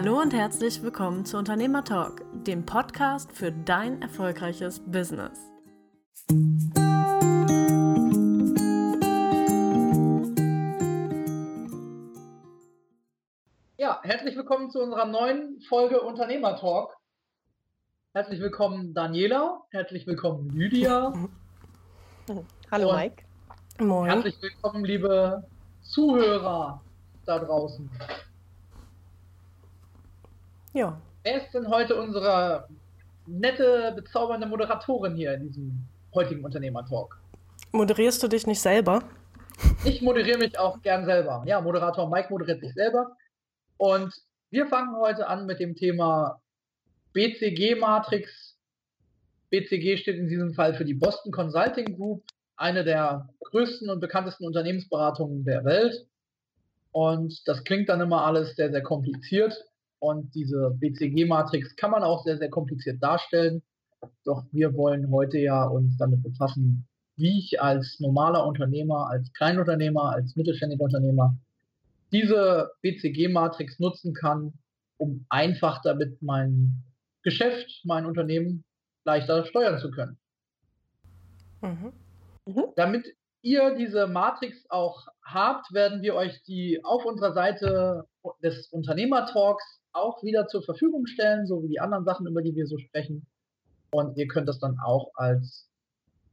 Hallo und herzlich willkommen zu Unternehmer Talk, dem Podcast für dein erfolgreiches Business. Ja, herzlich willkommen zu unserer neuen Folge Unternehmer Talk. Herzlich willkommen Daniela, herzlich willkommen Lydia. Hallo Mike. Moin. Herzlich willkommen, liebe Zuhörer da draußen. Ja. Wer ist denn heute unsere nette, bezaubernde Moderatorin hier in diesem heutigen Unternehmer-Talk? Moderierst du dich nicht selber? Ich moderiere mich auch gern selber. Ja, Moderator Mike moderiert sich selber. Und wir fangen heute an mit dem Thema BCG-Matrix. BCG steht in diesem Fall für die Boston Consulting Group, eine der größten und bekanntesten Unternehmensberatungen der Welt. Und das klingt dann immer alles sehr, sehr kompliziert. Und diese BCG-Matrix kann man auch sehr, sehr kompliziert darstellen. Doch wir wollen heute ja uns damit befassen, wie ich als normaler Unternehmer, als Kleinunternehmer, als mittelständiger Unternehmer diese BCG-Matrix nutzen kann, um einfach damit mein Geschäft, mein Unternehmen leichter steuern zu können. Mhm. Mhm. Damit ihr diese Matrix auch habt, werden wir euch die auf unserer Seite des Unternehmertalks auch wieder zur Verfügung stellen, so wie die anderen Sachen, über die wir so sprechen. Und ihr könnt das dann auch als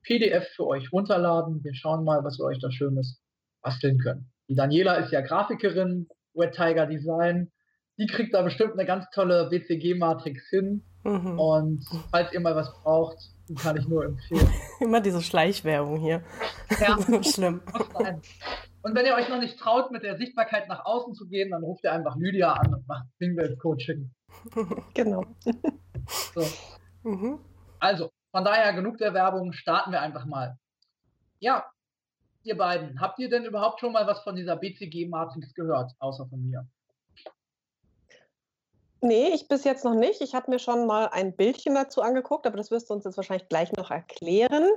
PDF für euch runterladen. Wir schauen mal, was wir euch da Schönes basteln können. Die Daniela ist ja Grafikerin, Wet Tiger Design. Die kriegt da bestimmt eine ganz tolle BCG-Matrix hin. Mhm. Und falls ihr mal was braucht, kann ich nur empfehlen. Immer diese Schleichwerbung hier. Ja, schlimm. Und wenn ihr euch noch nicht traut, mit der Sichtbarkeit nach außen zu gehen, dann ruft ihr einfach Lydia an und macht Singwelt-Coaching. Genau. So. Mhm. Also, von daher genug der Werbung, starten wir einfach mal. Ja, ihr beiden, habt ihr denn überhaupt schon mal was von dieser BCG-Matrix gehört, außer von mir? Nee, ich bis jetzt noch nicht. Ich habe mir schon mal ein Bildchen dazu angeguckt, aber das wirst du uns jetzt wahrscheinlich gleich noch erklären.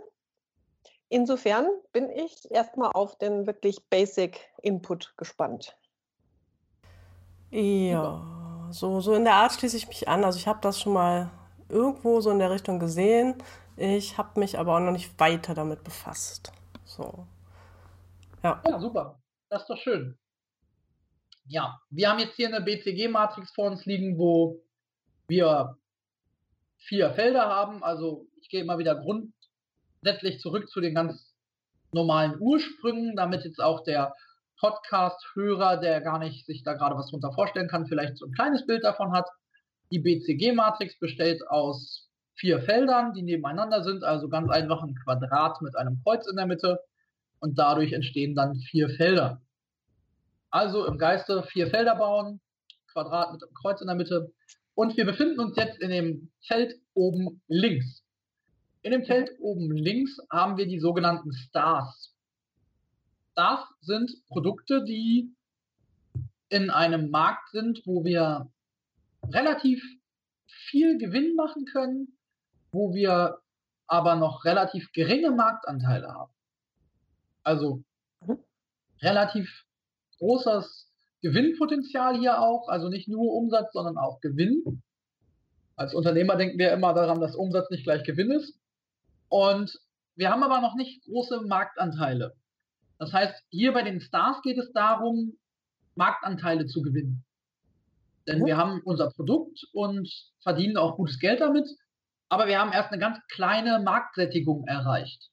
Insofern bin ich erstmal auf den wirklich Basic Input gespannt. Ja, so, so in der Art schließe ich mich an. Also ich habe das schon mal irgendwo so in der Richtung gesehen. Ich habe mich aber auch noch nicht weiter damit befasst. So. Ja. ja, super. Das ist doch schön. Ja, wir haben jetzt hier eine BCG-Matrix vor uns liegen, wo wir vier Felder haben. Also ich gehe immer wieder Grund, letztlich zurück zu den ganz normalen Ursprüngen, damit jetzt auch der Podcast-Hörer, der gar nicht sich da gerade was drunter vorstellen kann, vielleicht so ein kleines Bild davon hat. Die BCG-Matrix besteht aus vier Feldern, die nebeneinander sind, also ganz einfach ein Quadrat mit einem Kreuz in der Mitte und dadurch entstehen dann vier Felder. Also im Geiste vier Felder bauen, Quadrat mit einem Kreuz in der Mitte und wir befinden uns jetzt in dem Feld oben links. In dem Feld oben links haben wir die sogenannten Stars. Stars sind Produkte, die in einem Markt sind, wo wir relativ viel Gewinn machen können, wo wir aber noch relativ geringe Marktanteile haben. Also mhm. relativ großes Gewinnpotenzial hier auch, also nicht nur Umsatz, sondern auch Gewinn. Als Unternehmer denken wir immer daran, dass Umsatz nicht gleich Gewinn ist. Und wir haben aber noch nicht große Marktanteile. Das heißt, hier bei den Stars geht es darum, Marktanteile zu gewinnen. Denn wir haben unser Produkt und verdienen auch gutes Geld damit, aber wir haben erst eine ganz kleine Marktsättigung erreicht.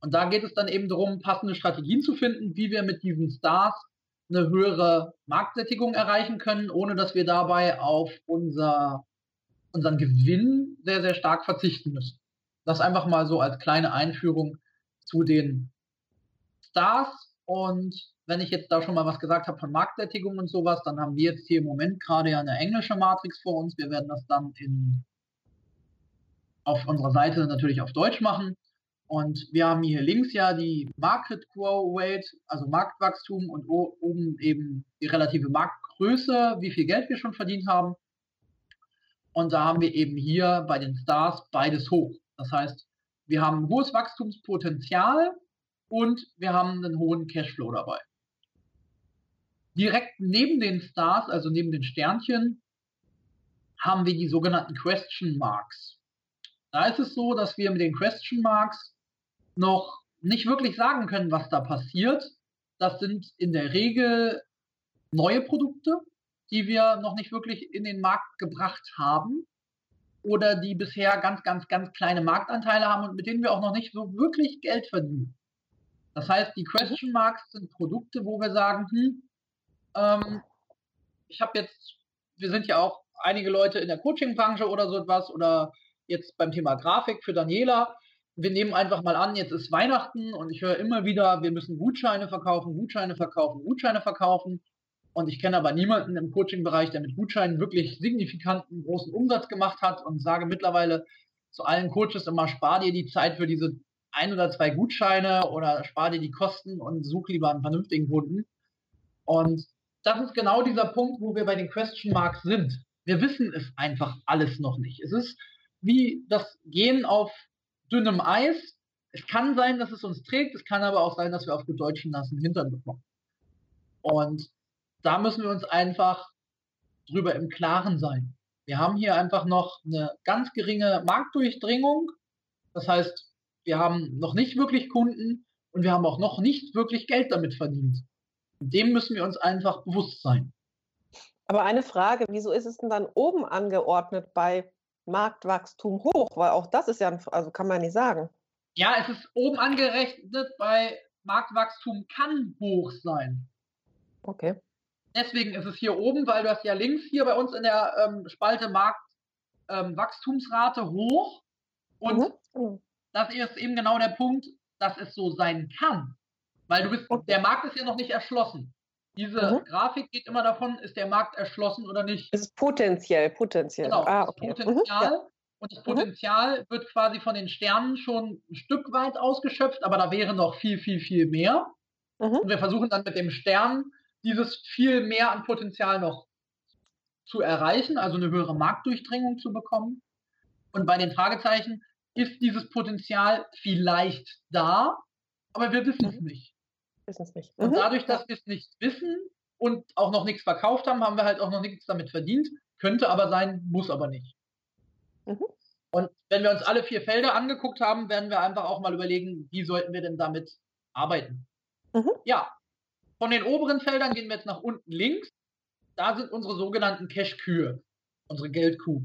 Und da geht es dann eben darum, passende Strategien zu finden, wie wir mit diesen Stars eine höhere Marktsättigung erreichen können, ohne dass wir dabei auf unser, unseren Gewinn sehr, sehr stark verzichten müssen. Das einfach mal so als kleine Einführung zu den Stars. Und wenn ich jetzt da schon mal was gesagt habe von Marktsättigung und sowas, dann haben wir jetzt hier im Moment gerade ja eine englische Matrix vor uns. Wir werden das dann in, auf unserer Seite natürlich auf Deutsch machen. Und wir haben hier links ja die Market Grow Rate, also Marktwachstum und oben eben die relative Marktgröße, wie viel Geld wir schon verdient haben. Und da haben wir eben hier bei den Stars beides hoch. Das heißt, wir haben ein hohes Wachstumspotenzial und wir haben einen hohen Cashflow dabei. Direkt neben den Stars, also neben den Sternchen, haben wir die sogenannten Question Marks. Da ist es so, dass wir mit den Question Marks noch nicht wirklich sagen können, was da passiert. Das sind in der Regel neue Produkte, die wir noch nicht wirklich in den Markt gebracht haben oder die bisher ganz, ganz, ganz kleine Marktanteile haben und mit denen wir auch noch nicht so wirklich Geld verdienen. Das heißt, die Question Marks sind Produkte, wo wir sagen, hm, ähm, ich habe jetzt, wir sind ja auch einige Leute in der Coaching-Branche oder so etwas oder jetzt beim Thema Grafik für Daniela. Wir nehmen einfach mal an, jetzt ist Weihnachten und ich höre immer wieder, wir müssen Gutscheine verkaufen, Gutscheine verkaufen, Gutscheine verkaufen. Und ich kenne aber niemanden im Coaching-Bereich, der mit Gutscheinen wirklich signifikanten großen Umsatz gemacht hat und sage mittlerweile zu allen Coaches immer, spar dir die Zeit für diese ein oder zwei Gutscheine oder spar dir die Kosten und such lieber einen vernünftigen Kunden. Und das ist genau dieser Punkt, wo wir bei den Question Marks sind. Wir wissen es einfach alles noch nicht. Es ist wie das Gehen auf dünnem Eis. Es kann sein, dass es uns trägt, es kann aber auch sein, dass wir auf gut Deutschen nassen Hintern bekommen. Und da müssen wir uns einfach drüber im Klaren sein. Wir haben hier einfach noch eine ganz geringe Marktdurchdringung. Das heißt, wir haben noch nicht wirklich Kunden und wir haben auch noch nicht wirklich Geld damit verdient. Dem müssen wir uns einfach bewusst sein. Aber eine Frage, wieso ist es denn dann oben angeordnet bei Marktwachstum hoch? Weil auch das ist ja, also kann man nicht sagen. Ja, es ist oben angerechnet bei Marktwachstum kann hoch sein. Okay. Deswegen ist es hier oben, weil du hast ja links hier bei uns in der ähm, Spalte Marktwachstumsrate ähm, hoch. Und mhm. Genau. das ist eben genau der Punkt, dass es so sein kann. Weil du bist, okay. der Markt ist ja noch nicht erschlossen. Diese mhm. Grafik geht immer davon, ist der Markt erschlossen oder nicht. Es ist potenziell, potenziell. Genau, ah, okay. Potenzial. Mhm, ja. Und das mhm. Potenzial mhm. wird quasi von den Sternen schon ein Stück weit ausgeschöpft, aber da wäre noch viel, viel, viel mehr. Mhm. Und wir versuchen dann mit dem Stern dieses viel mehr an Potenzial noch zu erreichen, also eine höhere Marktdurchdringung zu bekommen. Und bei den Fragezeichen ist dieses Potenzial vielleicht da, aber wir wissen es mhm. nicht wissen es nicht. Und mhm. dadurch, dass wir es nicht wissen und auch noch nichts verkauft haben, haben wir halt auch noch nichts damit verdient. Könnte aber sein, muss aber nicht. Mhm. Und wenn wir uns alle vier Felder angeguckt haben, werden wir einfach auch mal überlegen, wie sollten wir denn damit arbeiten. Mhm. Ja, von den oberen Feldern gehen wir jetzt nach unten links. Da sind unsere sogenannten Cash-Kühe, unsere Geldkuh.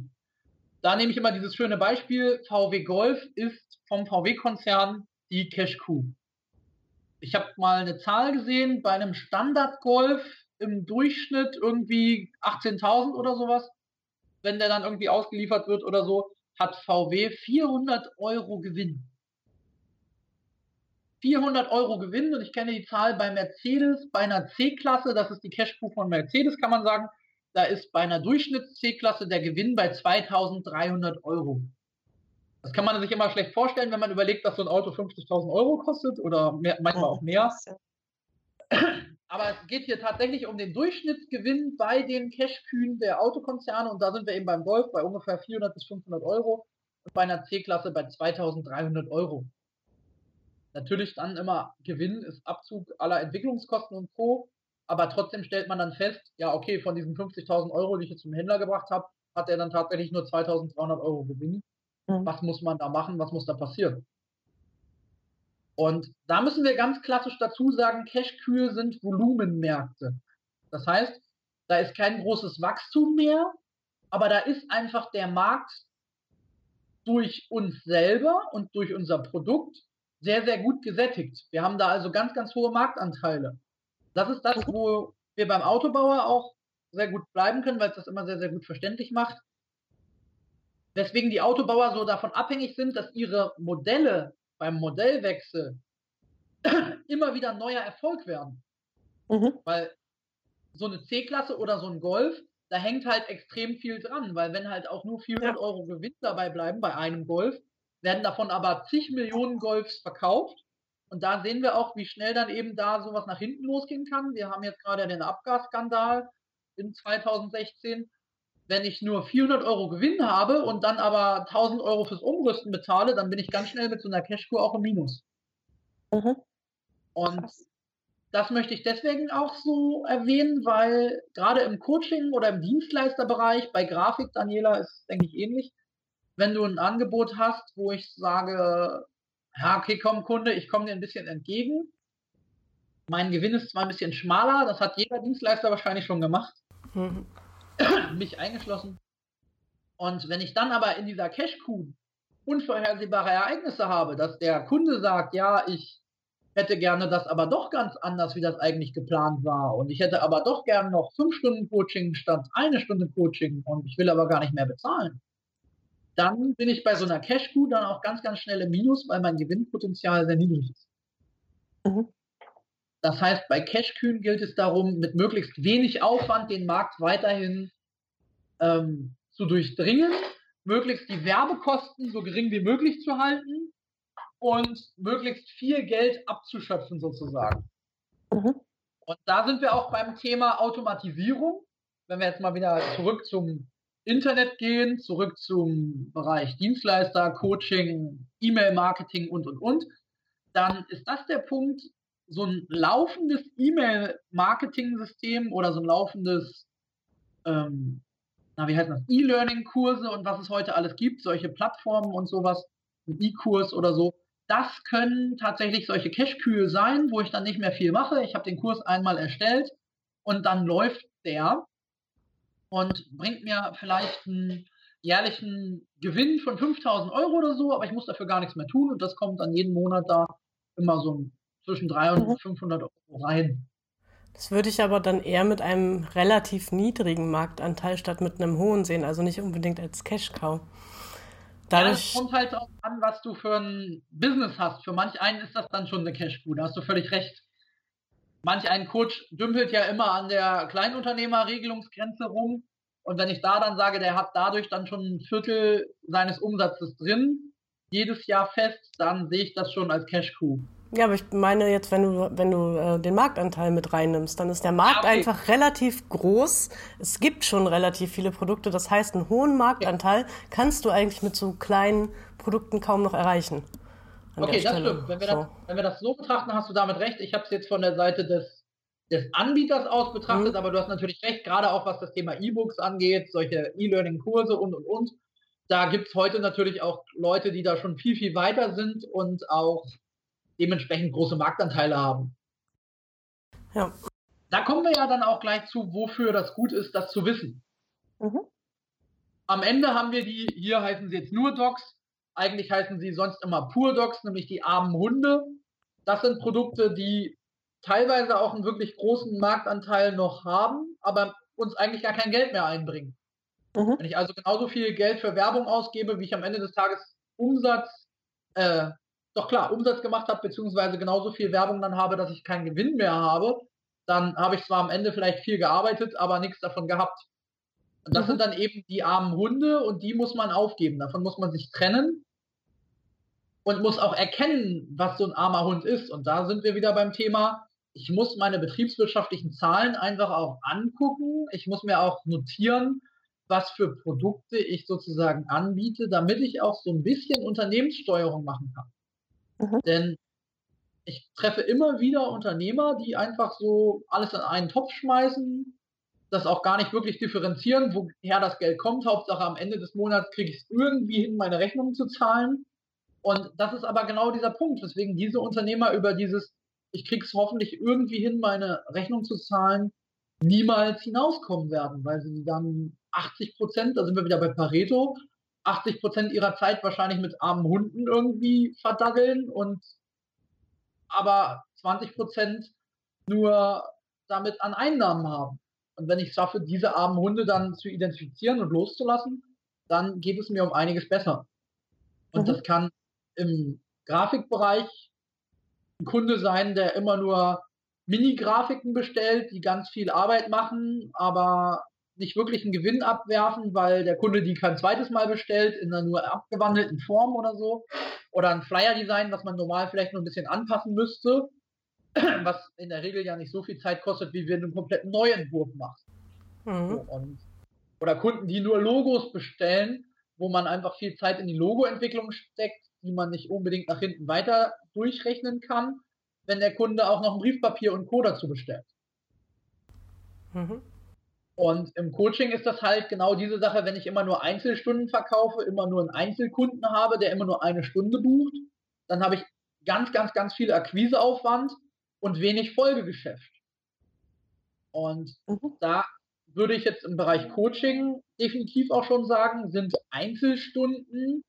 Da nehme ich immer dieses schöne Beispiel, VW Golf ist vom VW-Konzern die Cash-Kuh ich habe mal eine Zahl gesehen, bei einem Standard-Golf im Durchschnitt irgendwie 18.000 oder sowas, wenn der dann irgendwie ausgeliefert wird oder so, hat VW 400 Euro Gewinn. 400 Euro Gewinn und ich kenne die Zahl bei Mercedes, bei einer C-Klasse, das ist die Cashpool von Mercedes, kann man sagen, da ist bei einer Durchschnitts-C-Klasse der Gewinn bei 2300 Euro. Das kann man sich immer schlecht vorstellen, wenn man überlegt, dass so ein Auto 50.000 Euro kostet oder mehr, manchmal auch mehr. Aber es geht hier tatsächlich um den Durchschnittsgewinn bei den Cash-Kühen der Autokonzerne und da sind wir eben beim Golf bei ungefähr 400 bis 500 Euro und bei einer C-Klasse bei 2300 Euro. Natürlich dann immer Gewinn ist Abzug aller Entwicklungskosten und Co. Aber trotzdem stellt man dann fest, ja, okay, von diesen 50.000 Euro, die ich jetzt zum Händler gebracht habe, hat er dann tatsächlich nur 2.300 Euro Gewinn. Mhm. Was muss man da machen? Was muss da passieren? Und da müssen wir ganz klassisch dazu sagen, Cash-Kühe sind Volumenmärkte. Das heißt, da ist kein großes Wachstum mehr, aber da ist einfach der Markt durch uns selber und durch unser Produkt sehr, sehr gut gesättigt. Wir haben da also ganz, ganz hohe Marktanteile. Das ist das, wo wir beim Autobauer auch sehr gut bleiben können, weil es das immer sehr, sehr gut verständlich macht weswegen die Autobauer so davon abhängig sind, dass ihre Modelle beim Modellwechsel immer wieder neuer Erfolg werden. Mhm. Weil so eine C-Klasse oder so ein Golf, da hängt halt extrem viel dran, weil wenn halt auch nur 400 ja. Euro Gewinn dabei bleiben bei einem Golf, werden davon aber zig Millionen Golfs verkauft. Und da sehen wir auch, wie schnell dann eben da sowas nach hinten losgehen kann. Wir haben jetzt gerade den Abgasskandal in 2016 wenn ich nur 400 Euro Gewinn habe und dann aber 1000 Euro fürs Umrüsten bezahle, dann bin ich ganz schnell mit so einer Cashkur auch im Minus. Mhm. Und das möchte ich deswegen auch so erwähnen, weil gerade im Coaching oder im Dienstleisterbereich, bei Grafik, Daniela, ist denke ich ähnlich, wenn du ein Angebot hast, wo ich sage, ja, okay, komm, Kunde, ich komme dir ein bisschen entgegen. Mein Gewinn ist zwar ein bisschen schmaler, das hat jeder Dienstleister wahrscheinlich schon gemacht, mhm. mich eingeschlossen. Und wenn ich dann aber in dieser Cash-Coup unvorhersehbare Ereignisse habe, dass der Kunde sagt, ja, ich hätte gerne das aber doch ganz anders, wie das eigentlich geplant war. Und ich hätte aber doch gerne noch fünf Stunden Coaching statt eine Stunde Coaching und ich will aber gar nicht mehr bezahlen. Dann bin ich bei so einer Cash-Coup dann auch ganz, ganz schnell im Minus, weil mein Gewinnpotenzial sehr niedrig ist. Mhm. Das heißt, bei Cash-Kühen gilt es darum, mit möglichst wenig Aufwand den Markt weiterhin ähm, zu durchdringen, möglichst die Werbekosten so gering wie möglich zu halten und möglichst viel Geld abzuschöpfen sozusagen. Mhm. Und da sind wir auch beim Thema Automatisierung. Wenn wir jetzt mal wieder zurück zum Internet gehen, zurück zum Bereich Dienstleister, Coaching, E-Mail-Marketing und, und, und, dann ist das der Punkt, so ein laufendes E-Mail-Marketing-System oder so ein laufendes, ähm, na, wie heißt das, E-Learning-Kurse und was es heute alles gibt, solche Plattformen und sowas, ein E-Kurs oder so, das können tatsächlich solche Cash-Kühe sein, wo ich dann nicht mehr viel mache. Ich habe den Kurs einmal erstellt und dann läuft der und bringt mir vielleicht einen jährlichen Gewinn von 5000 Euro oder so, aber ich muss dafür gar nichts mehr tun und das kommt dann jeden Monat da immer so zwischen 300 und 500 mhm. Euro rein. Das würde ich aber dann eher mit einem relativ niedrigen Marktanteil statt mit einem hohen sehen, also nicht unbedingt als Cash-Cow. Dadurch ja, kommt halt auch an, was du für ein Business hast. Für manch einen ist das dann schon eine Cash-Coup, da hast du völlig recht. Manch ein Coach dümpelt ja immer an der Kleinunternehmerregelungsgrenze rum. Und wenn ich da dann sage, der hat dadurch dann schon ein Viertel seines Umsatzes drin, jedes Jahr fest, dann sehe ich das schon als Cash-Coup. Ja, aber ich meine jetzt, wenn du, wenn du äh, den Marktanteil mit reinnimmst, dann ist der Markt okay. einfach relativ groß. Es gibt schon relativ viele Produkte. Das heißt, einen hohen Marktanteil ja. kannst du eigentlich mit so kleinen Produkten kaum noch erreichen. Okay, das stimmt. Wenn wir, so. das, wenn wir das so betrachten, hast du damit recht. Ich habe es jetzt von der Seite des, des Anbieters aus betrachtet, mhm. aber du hast natürlich recht, gerade auch was das Thema E-Books angeht, solche E-Learning-Kurse und, und, und. Da gibt es heute natürlich auch Leute, die da schon viel, viel weiter sind und auch dementsprechend große Marktanteile haben. Ja. Da kommen wir ja dann auch gleich zu, wofür das gut ist, das zu wissen. Mhm. Am Ende haben wir die, hier heißen sie jetzt nur Docs, eigentlich heißen sie sonst immer Pur Docs, nämlich die armen Hunde. Das sind Produkte, die teilweise auch einen wirklich großen Marktanteil noch haben, aber uns eigentlich gar kein Geld mehr einbringen. Mhm. Wenn ich also genauso viel Geld für Werbung ausgebe, wie ich am Ende des Tages Umsatz äh, doch klar Umsatz gemacht habe, beziehungsweise genauso viel Werbung dann habe, dass ich keinen Gewinn mehr habe, dann habe ich zwar am Ende vielleicht viel gearbeitet, aber nichts davon gehabt. Und das mhm. sind dann eben die armen Hunde und die muss man aufgeben. Davon muss man sich trennen und muss auch erkennen, was so ein armer Hund ist. Und da sind wir wieder beim Thema, ich muss meine betriebswirtschaftlichen Zahlen einfach auch angucken. Ich muss mir auch notieren, was für Produkte ich sozusagen anbiete, damit ich auch so ein bisschen Unternehmenssteuerung machen kann. Mhm. Denn ich treffe immer wieder Unternehmer, die einfach so alles in einen Topf schmeißen, das auch gar nicht wirklich differenzieren, woher das Geld kommt. Hauptsache am Ende des Monats kriege ich es irgendwie hin, meine Rechnungen zu zahlen. Und das ist aber genau dieser Punkt, weswegen diese Unternehmer über dieses, ich kriege es hoffentlich irgendwie hin, meine Rechnung zu zahlen, niemals hinauskommen werden, weil sie dann 80 Prozent, da sind wir wieder bei Pareto, 80 Prozent ihrer Zeit wahrscheinlich mit armen Hunden irgendwie verdaddeln und aber 20 Prozent nur damit an Einnahmen haben. Und wenn ich es schaffe, diese armen Hunde dann zu identifizieren und loszulassen, dann geht es mir um einiges besser. Und mhm. das kann im Grafikbereich ein Kunde sein, der immer nur Mini-Grafiken bestellt, die ganz viel Arbeit machen, aber nicht wirklich einen Gewinn abwerfen, weil der Kunde die kein zweites Mal bestellt, in einer nur abgewandelten Form oder so. Oder ein Flyer-Design, was man normal vielleicht noch ein bisschen anpassen müsste, was in der Regel ja nicht so viel Zeit kostet, wie wenn du einen kompletten Neuentwurf machst. Mhm. So, und, oder Kunden, die nur Logos bestellen, wo man einfach viel Zeit in die Logoentwicklung steckt, die man nicht unbedingt nach hinten weiter durchrechnen kann, wenn der Kunde auch noch ein Briefpapier und Co. dazu bestellt. Mhm. Und im Coaching ist das halt genau diese Sache, wenn ich immer nur Einzelstunden verkaufe, immer nur einen Einzelkunden habe, der immer nur eine Stunde bucht, dann habe ich ganz, ganz, ganz viel Akquiseaufwand und wenig Folgegeschäft. Und mhm. da würde ich jetzt im Bereich Coaching definitiv auch schon sagen, sind Einzelstunden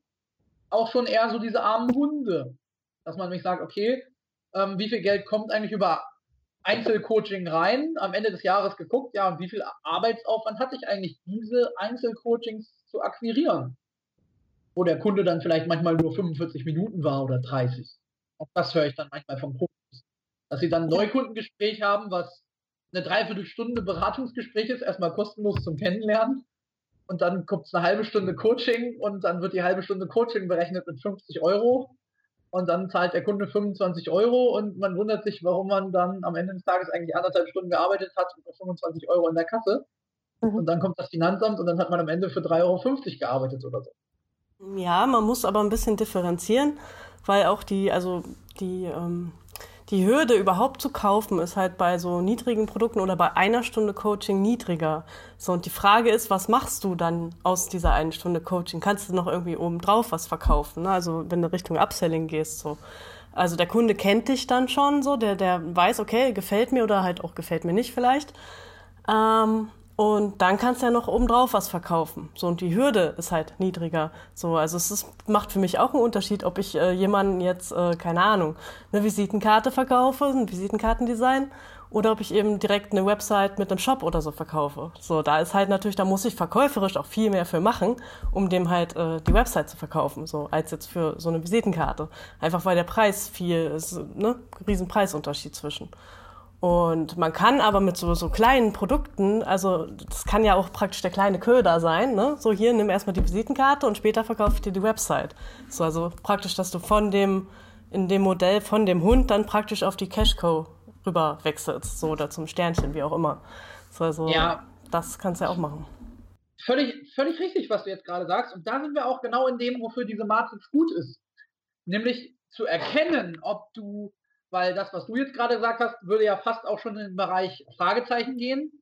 auch schon eher so diese armen Hunde. Dass man nämlich sagt, okay, ähm, wie viel Geld kommt eigentlich über Einzelcoaching rein, am Ende des Jahres geguckt, ja, und wie viel Arbeitsaufwand hatte ich eigentlich, diese Einzelcoachings zu akquirieren? Wo der Kunde dann vielleicht manchmal nur 45 Minuten war oder 30. Auch das höre ich dann manchmal vom Profis. Dass sie dann ein Neukundengespräch haben, was eine Dreiviertelstunde Beratungsgespräch ist, erstmal kostenlos zum Kennenlernen. Und dann kommt es eine halbe Stunde Coaching und dann wird die halbe Stunde Coaching berechnet mit 50 Euro und dann zahlt der Kunde 25 Euro und man wundert sich, warum man dann am Ende des Tages eigentlich anderthalb Stunden gearbeitet hat und 25 Euro in der Kasse. Mhm. Und dann kommt das Finanzamt und dann hat man am Ende für 3,50 Euro gearbeitet oder so. Ja, man muss aber ein bisschen differenzieren, weil auch die, also die ähm, die Hürde überhaupt zu kaufen ist halt bei so niedrigen Produkten oder bei einer Stunde Coaching niedriger. So, und die Frage ist, was machst du dann aus dieser einen Stunde Coaching? Kannst du noch irgendwie obendrauf was verkaufen? Ne? Also, wenn du Richtung Upselling gehst, so. Also, der Kunde kennt dich dann schon so, der, der weiß, okay, gefällt mir oder halt auch gefällt mir nicht vielleicht. Ähm, und dann kannst du ja noch obendrauf was verkaufen. So, und die Hürde ist halt niedriger. So, also es ist, macht für mich auch einen Unterschied, ob ich äh, jemanden jetzt, äh, keine Ahnung, eine Visitenkarte verkaufe, ein Visitenkartendesign, oder ob ich eben direkt eine Website mit einem Shop oder so verkaufe. So, da ist halt natürlich, da muss ich verkäuferisch auch viel mehr für machen, um dem halt äh, die Website zu verkaufen, so als jetzt für so eine Visitenkarte. Einfach weil der Preis viel ist, ne, riesen Preisunterschied zwischen. Und man kann aber mit so, so kleinen Produkten, also das kann ja auch praktisch der kleine Köder sein, ne? So hier nimm erstmal die Visitenkarte und später verkaufe ich dir die Website. So, also praktisch, dass du von dem, in dem Modell von dem Hund dann praktisch auf die Cashco rüber wechselst, so oder zum Sternchen, wie auch immer. So, also ja. das kannst du ja auch machen. Völlig, völlig richtig, was du jetzt gerade sagst. Und da sind wir auch genau in dem, wofür diese Matrix gut ist. Nämlich zu erkennen, ob du weil das, was du jetzt gerade gesagt hast, würde ja fast auch schon in den Bereich Fragezeichen gehen.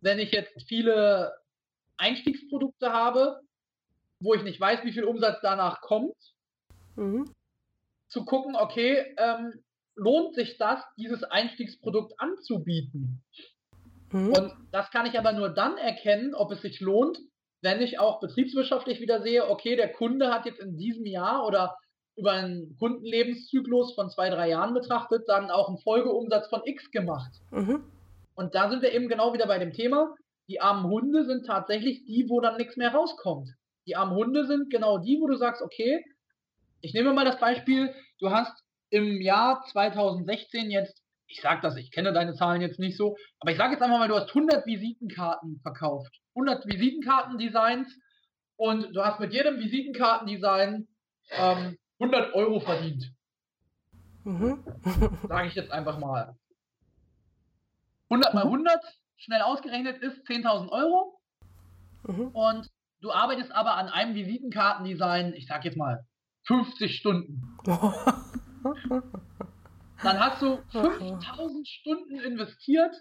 Wenn ich jetzt viele Einstiegsprodukte habe, wo ich nicht weiß, wie viel Umsatz danach kommt, mhm. zu gucken, okay, ähm, lohnt sich das, dieses Einstiegsprodukt anzubieten? Mhm. Und das kann ich aber nur dann erkennen, ob es sich lohnt, wenn ich auch betriebswirtschaftlich wieder sehe, okay, der Kunde hat jetzt in diesem Jahr oder über einen Kundenlebenszyklus von zwei, drei Jahren betrachtet, dann auch einen Folgeumsatz von X gemacht. Mhm. Und da sind wir eben genau wieder bei dem Thema. Die armen Hunde sind tatsächlich die, wo dann nichts mehr rauskommt. Die armen Hunde sind genau die, wo du sagst, okay, ich nehme mal das Beispiel, du hast im Jahr 2016 jetzt, ich sage das, ich kenne deine Zahlen jetzt nicht so, aber ich sage jetzt einfach mal, du hast 100 Visitenkarten verkauft, 100 Visitenkartendesigns und du hast mit jedem Visitenkartendesign ähm, 100 Euro verdient. Mhm. Sage ich jetzt einfach mal. 100 mal 100, schnell ausgerechnet ist 10.000 Euro. Mhm. Und du arbeitest aber an einem Visitenkartendesign, ich sag jetzt mal 50 Stunden. Dann hast du 5000 Stunden investiert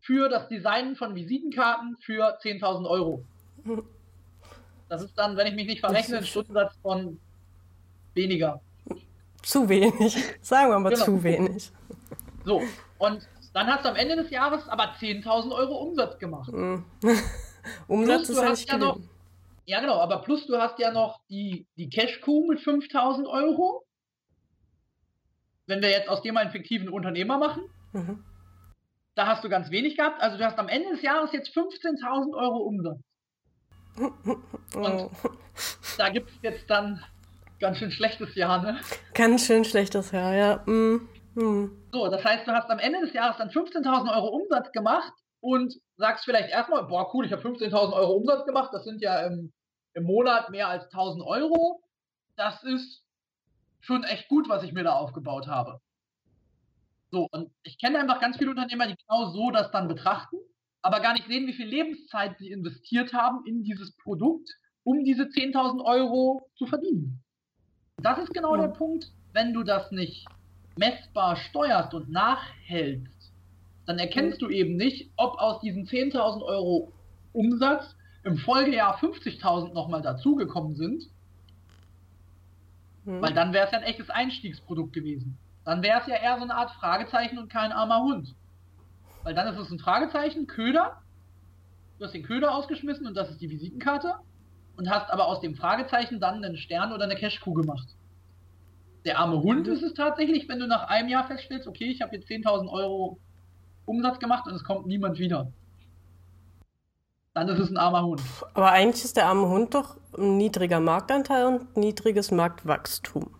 für das Design von Visitenkarten für 10.000 Euro. Das ist dann, wenn ich mich nicht verrechne, ein Stundensatz von weniger. Zu wenig. Sagen wir mal genau. zu wenig. So, und dann hast du am Ende des Jahres aber 10.000 Euro Umsatz gemacht. Mhm. Umsatz plus, ist hast ja noch, Ja, genau, aber plus du hast ja noch die, die Cash-Coup mit 5.000 Euro. Wenn wir jetzt aus dem einen fiktiven Unternehmer machen, mhm. da hast du ganz wenig gehabt. Also du hast am Ende des Jahres jetzt 15.000 Euro Umsatz. Und oh. da gibt es jetzt dann ganz schön schlechtes Jahr, ne? Ganz schön schlechtes Jahr, ja. Mm, mm. So, das heißt, du hast am Ende des Jahres dann 15.000 Euro Umsatz gemacht und sagst vielleicht erstmal, boah, cool, ich habe 15.000 Euro Umsatz gemacht, das sind ja im, im Monat mehr als 1.000 Euro. Das ist schon echt gut, was ich mir da aufgebaut habe. So, und ich kenne einfach ganz viele Unternehmer, die genau so das dann betrachten, aber gar nicht sehen, wie viel Lebenszeit sie investiert haben in dieses Produkt, um diese 10.000 Euro zu verdienen. Das ist genau ja. der Punkt, wenn du das nicht messbar steuerst und nachhältst, dann erkennst du eben nicht, ob aus diesen 10.000 Euro Umsatz im Folgejahr 50.000 nochmal dazugekommen sind. Mhm. Weil dann wäre es ja ein echtes Einstiegsprodukt gewesen. Dann wäre es ja eher so eine Art Fragezeichen und kein armer Hund. Weil dann ist es ein Fragezeichen, Köder. Du hast den Köder ausgeschmissen und das ist die Visitenkarte. Und hast aber aus dem Fragezeichen dann einen Stern oder eine Cashkuh gemacht. Der arme Hund ist es tatsächlich, wenn du nach einem Jahr feststellst, okay, ich habe jetzt 10.000 Euro Umsatz gemacht und es kommt niemand wieder. Dann ist es ein armer Hund. Aber eigentlich ist der arme Hund doch ein niedriger Marktanteil und niedriges Marktwachstum.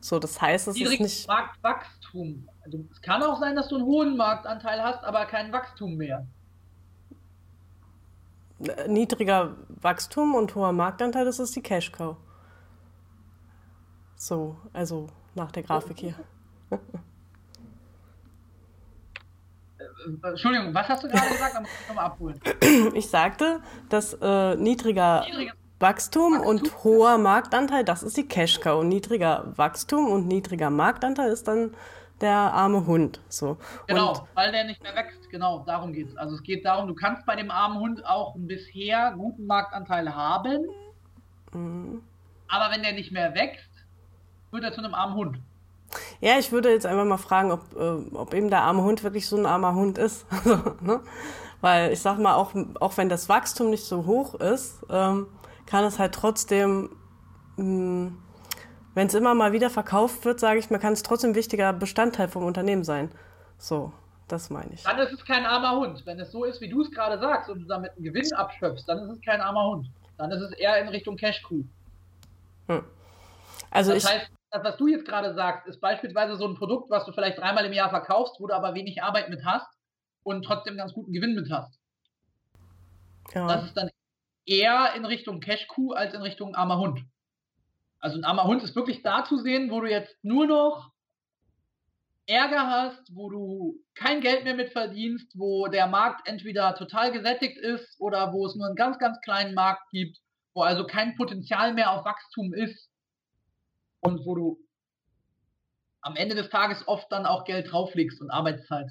So, das heißt, es ist nicht. Marktwachstum. Also, es kann auch sein, dass du einen hohen Marktanteil hast, aber kein Wachstum mehr. Niedriger Wachstum und hoher Marktanteil, das ist die Cash Cow. So, also nach der Grafik hier. Äh, Entschuldigung, was hast du gerade gesagt? Da muss ich nochmal abholen. Ich sagte, dass äh, niedriger Niedriges Wachstum, Wachstum und hoher Marktanteil, das ist die Cash Cow. Niedriger Wachstum und niedriger Marktanteil ist dann der arme Hund. So. Genau, und, weil der nicht mehr wächst. Genau, darum geht es. Also es geht darum, du kannst bei dem armen Hund auch einen bisher guten Marktanteil haben, mhm. aber wenn der nicht mehr wächst, wird er zu einem armen Hund. Ja, ich würde jetzt einfach mal fragen, ob, äh, ob eben der arme Hund wirklich so ein armer Hund ist. ne? Weil ich sag mal, auch, auch wenn das Wachstum nicht so hoch ist, ähm, kann es halt trotzdem, hm, wenn es immer mal wieder verkauft wird, sage ich mal, kann es trotzdem ein wichtiger Bestandteil vom Unternehmen sein. So, das meine ich. Dann ist es kein armer Hund. Wenn es so ist, wie du es gerade sagst und du damit einen Gewinn abschöpfst, dann ist es kein armer Hund. Dann ist es eher in Richtung Cash-Coup. Hm. Also das ich, heißt, das, was du jetzt gerade sagst, ist beispielsweise so ein Produkt, was du vielleicht dreimal im Jahr verkaufst, wo du aber wenig Arbeit mit hast und trotzdem ganz guten Gewinn mit hast. Ja. Das ist dann eher in Richtung Cash-Coup als in Richtung armer Hund. Also ein armer Hund ist wirklich da zu sehen, wo du jetzt nur noch Ärger hast, wo du kein Geld mehr mit verdienst, wo der Markt entweder total gesättigt ist oder wo es nur einen ganz, ganz kleinen Markt gibt, wo also kein Potenzial mehr auf Wachstum ist und wo du am Ende des Tages oft dann auch Geld drauflegst und Arbeitszeit.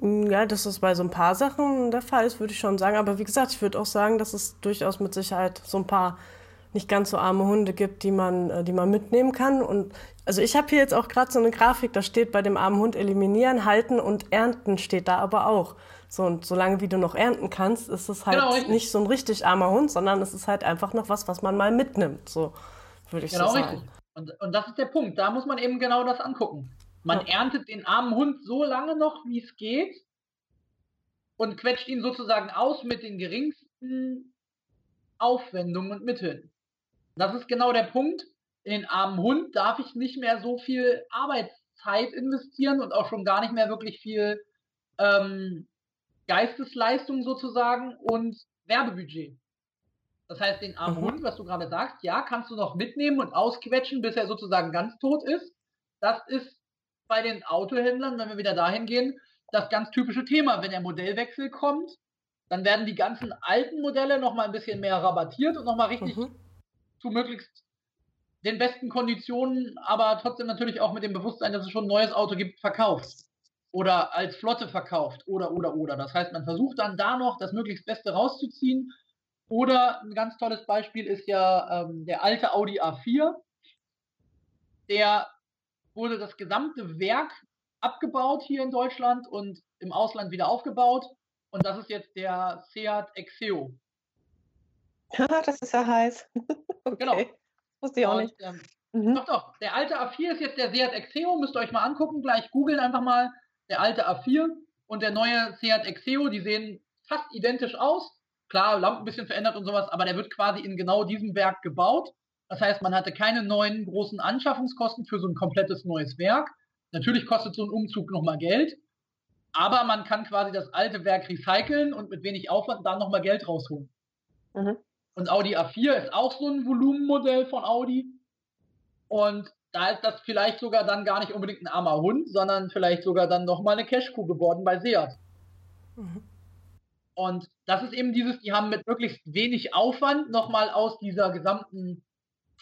Ja, dass das bei so ein paar Sachen der Fall ist, würde ich schon sagen. Aber wie gesagt, ich würde auch sagen, dass es durchaus mit Sicherheit so ein paar nicht ganz so arme Hunde gibt, die man, äh, die man mitnehmen kann. Und also ich habe hier jetzt auch gerade so eine Grafik, da steht bei dem armen Hund eliminieren, halten und ernten steht da aber auch. So, und solange wie du noch ernten kannst, ist es halt genau, nicht so ein richtig armer Hund, sondern es ist halt einfach noch was, was man mal mitnimmt. So würde ich genau so sagen. Richtig. Und, und das ist der Punkt. Da muss man eben genau das angucken. Man ja. erntet den armen Hund so lange noch, wie es geht, und quetscht ihn sozusagen aus mit den geringsten Aufwendungen und Mitteln. Das ist genau der Punkt. In den armen Hund darf ich nicht mehr so viel Arbeitszeit investieren und auch schon gar nicht mehr wirklich viel ähm, Geistesleistung sozusagen und Werbebudget. Das heißt, den armen mhm. Hund, was du gerade sagst, ja, kannst du noch mitnehmen und ausquetschen, bis er sozusagen ganz tot ist. Das ist bei den Autohändlern, wenn wir wieder dahin gehen, das ganz typische Thema. Wenn der Modellwechsel kommt, dann werden die ganzen alten Modelle nochmal ein bisschen mehr rabattiert und nochmal richtig mhm. Zu möglichst den besten Konditionen, aber trotzdem natürlich auch mit dem Bewusstsein, dass es schon ein neues Auto gibt, verkauft. Oder als Flotte verkauft. Oder, oder, oder. Das heißt, man versucht dann da noch das möglichst Beste rauszuziehen oder ein ganz tolles Beispiel ist ja ähm, der alte Audi A4. Der wurde das gesamte Werk abgebaut hier in Deutschland und im Ausland wieder aufgebaut. Und das ist jetzt der Seat Exeo. das ist ja heiß. okay. Genau. Wusste ich auch und, nicht. Ähm, mhm. Doch, doch. Der alte A4 ist jetzt der Seat Exeo. Müsst ihr euch mal angucken. Gleich googeln einfach mal. Der alte A4 und der neue Seat Exeo. Die sehen fast identisch aus klar, Lampen ein bisschen verändert und sowas, aber der wird quasi in genau diesem Werk gebaut. Das heißt, man hatte keine neuen großen Anschaffungskosten für so ein komplettes neues Werk. Natürlich kostet so ein Umzug nochmal Geld, aber man kann quasi das alte Werk recyceln und mit wenig Aufwand dann nochmal Geld rausholen. Mhm. Und Audi A4 ist auch so ein Volumenmodell von Audi. Und da ist das vielleicht sogar dann gar nicht unbedingt ein armer Hund, sondern vielleicht sogar dann nochmal eine Cashkuh geworden bei Seat. Mhm. Und das ist eben dieses, die haben mit möglichst wenig Aufwand nochmal aus dieser gesamten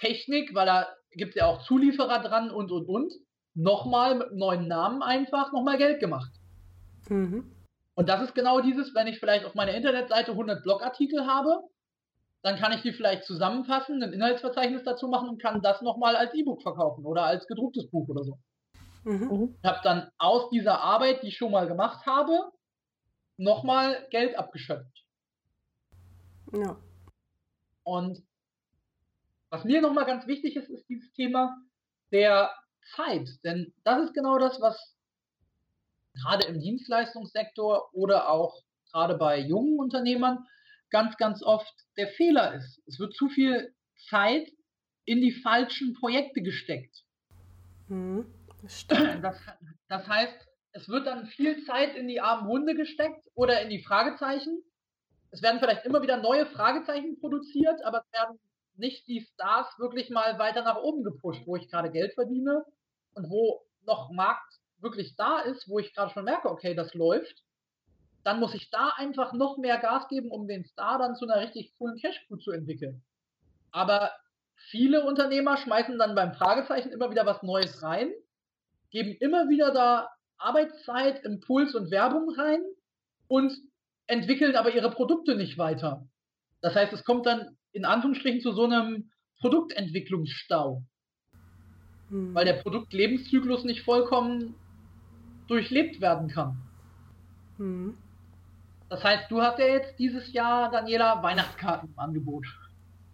Technik, weil da gibt es ja auch Zulieferer dran und und und, nochmal mit neuen Namen einfach nochmal Geld gemacht. Mhm. Und das ist genau dieses, wenn ich vielleicht auf meiner Internetseite 100 Blogartikel habe, dann kann ich die vielleicht zusammenfassen, ein Inhaltsverzeichnis dazu machen und kann das nochmal als E-Book verkaufen oder als gedrucktes Buch oder so. Mhm. mhm. Ich habe dann aus dieser Arbeit, die ich schon mal gemacht habe, nochmal Geld abgeschöpft. Ja. Und was mir nochmal ganz wichtig ist, ist dieses Thema der Zeit. Denn das ist genau das, was gerade im Dienstleistungssektor oder auch gerade bei jungen Unternehmern ganz, ganz oft der Fehler ist. Es wird zu viel Zeit in die falschen Projekte gesteckt. Hm, das, das, das heißt, es wird dann viel Zeit in die armen Hunde gesteckt oder in die Fragezeichen. Es werden vielleicht immer wieder neue Fragezeichen produziert, aber es werden nicht die Stars wirklich mal weiter nach oben gepusht, wo ich gerade Geld verdiene und wo noch Markt wirklich da ist, wo ich gerade schon merke, okay, das läuft, dann muss ich da einfach noch mehr Gas geben, um den Star dann zu einer richtig coolen Cashcow zu entwickeln. Aber viele Unternehmer schmeißen dann beim Fragezeichen immer wieder was Neues rein, geben immer wieder da Arbeitszeit, Impuls und Werbung rein und entwickeln aber ihre Produkte nicht weiter. Das heißt, es kommt dann in Anführungsstrichen zu so einem Produktentwicklungsstau, hm. weil der Produktlebenszyklus nicht vollkommen durchlebt werden kann. Hm. Das heißt, du hast ja jetzt dieses Jahr, Daniela, Weihnachtskarten im Angebot.